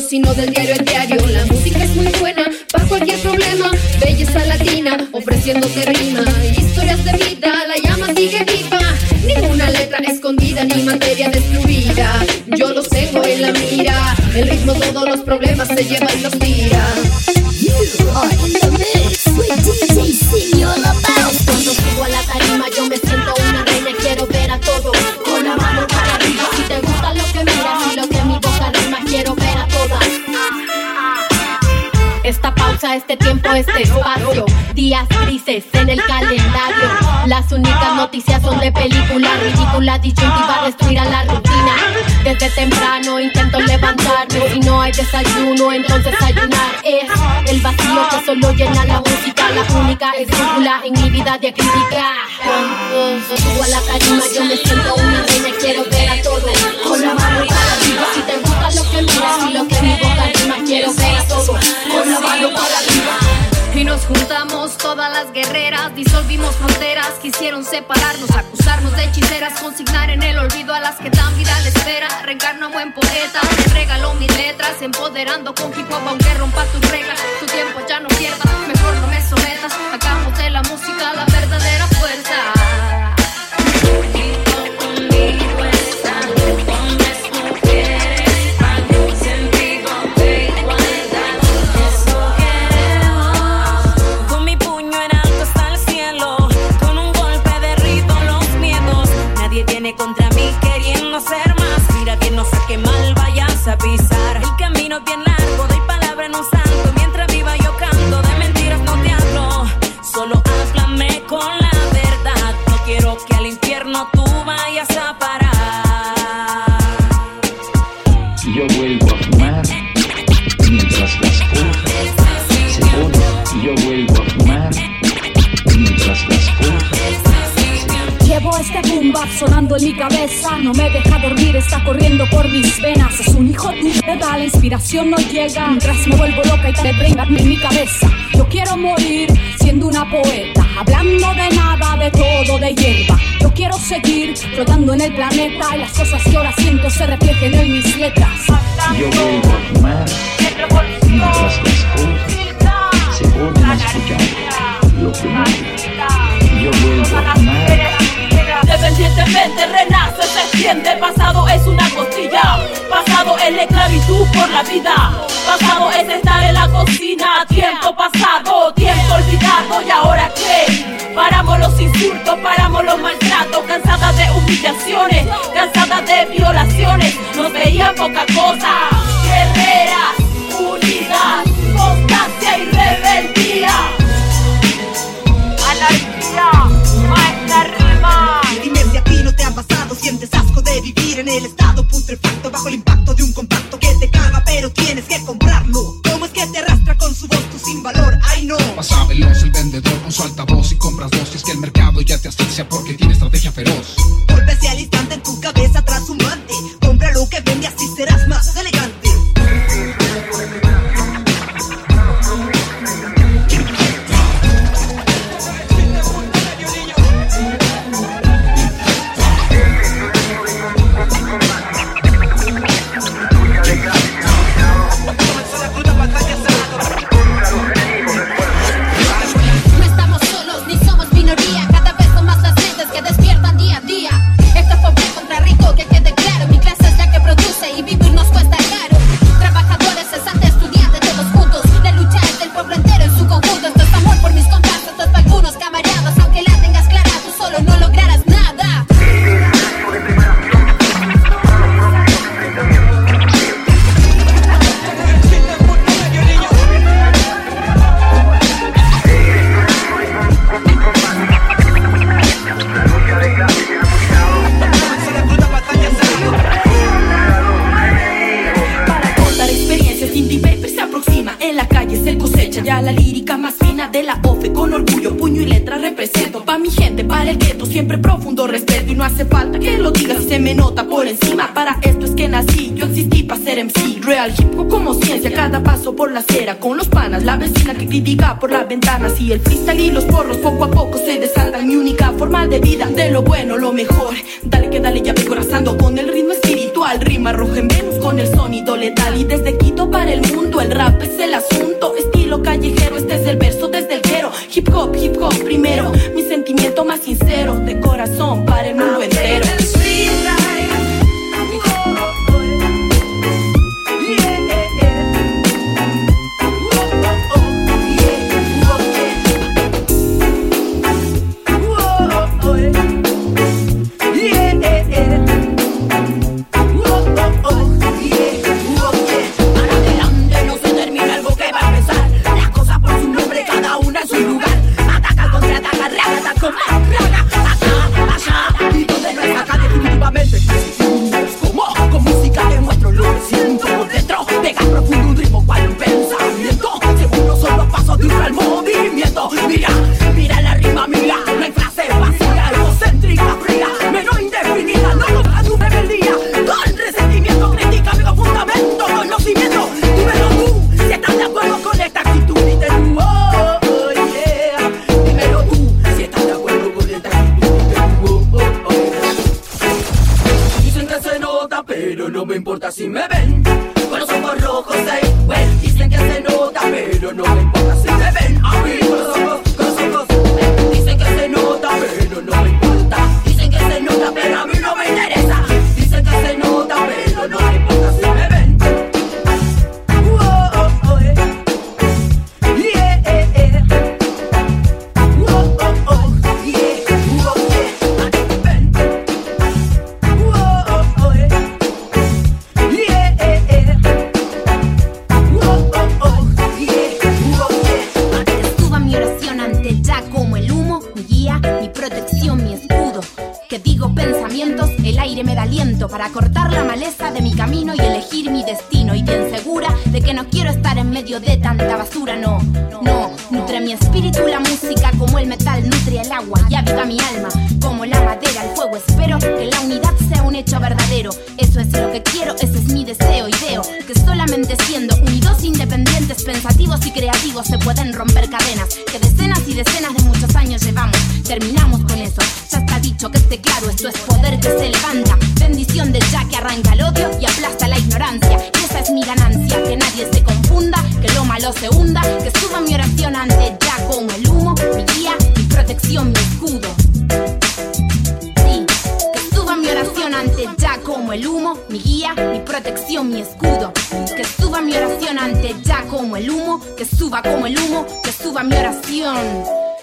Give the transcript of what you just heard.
sino del diario el diario. La música es muy buena para cualquier problema. Belleza latina, ofreciéndote rima. Historias de vida, la llama sigue viva. Ninguna letra escondida ni materia destruida. Yo los tengo en la mira. El ritmo todos los problemas se lleva y los tira. Cuando esta pausa, este tiempo, este espacio. Días grises en el calendario. Las únicas noticias son de películas ridículas Disyuntiva destruir a la rutina. Desde temprano intento levantarme. Si no hay desayuno, entonces ayunar Es el vacío que solo llena la música. La única escrúpula en mi vida de crítica Cuando subo a la tarima yo me siento una reina y quiero nos juntamos todas las guerreras, disolvimos fronteras, quisieron separarnos, acusarnos de hechiceras, consignar en el olvido a las que dan vida la espera. Reencarna buen poeta, me regaló mis letras, empoderando con hip hop aunque rompa tus reglas. Mi cabeza No me deja dormir, está corriendo por mis venas. Es un hijo de puta, la inspiración no llega. Mientras me vuelvo loca y te brinda en mi cabeza. Yo quiero morir siendo una poeta Hablando de nada, de todo, de hierba. Yo quiero seguir flotando en el planeta Y las cosas que ahora siento se reflejen en mis letras. Yo a fumar mientras las cosas Tiempo pasado, tiempo olvidado ¿Y ahora qué? Paramos los insultos, paramos los maltratos Cansada de humillaciones, cansada de violaciones Nos veían poca cosa Ay no. Pasábelos el vendedor con su altavoz y compras dos y es que el mercado ya te asfixia porque tiene estrategia feroz. Golpes al instante en tu cabeza trashumante. Compra de la OFE. Con orgullo, puño y letra represento. Pa' mi gente, para el gueto, siempre profundo respeto. Y no hace falta que lo digas se me nota por encima. Para esto es que nací, yo existí para ser MC. Real hip hop como ciencia, cada paso por la acera. Con los panas, la vecina que critica por las ventanas. Y el freestyle y los porros poco a poco se desatan. Mi única forma de vida, de lo bueno, lo mejor. Dale que dale, ya vengo arrasando con el ritmo puntual. Rima roja en Venus con el sonido letal. Y desde Quito para el mundo, el rap es el asunto. Estilo callejero, este es el verso desde el quero. Hip hop, hip hop primero. Mi sentimiento más sincero, de corazón para el mundo ah, entero. Si me me da aliento para cortar la maleza de mi camino y elegir mi destino. Y bien segura de que no quiero estar en medio de tanta basura, no, no. Nutre mi espíritu la música como el metal nutre el agua y aviva mi alma como la madera, el fuego. Espero que la unidad sea un hecho verdadero. Eso es lo que quiero, ese es mi deseo. Ideo que solamente siendo unidos, independientes, pensativos y creativos se pueden romper cadenas que decenas y decenas de muchos años llevamos. Terminamos con eso dicho que esté claro, esto es poder que se levanta. Bendición del ya que arranca el odio y aplasta la ignorancia. Y esa es mi ganancia, que nadie se confunda, que lo malo se hunda, que suba mi oración ante ya con el humo, mi guía, mi protección, mi escudo. Que suba mi oración ante ya como el humo, mi guía, mi protección, mi escudo. Que suba mi oración ante ya como el humo, que suba como el humo, que suba mi oración.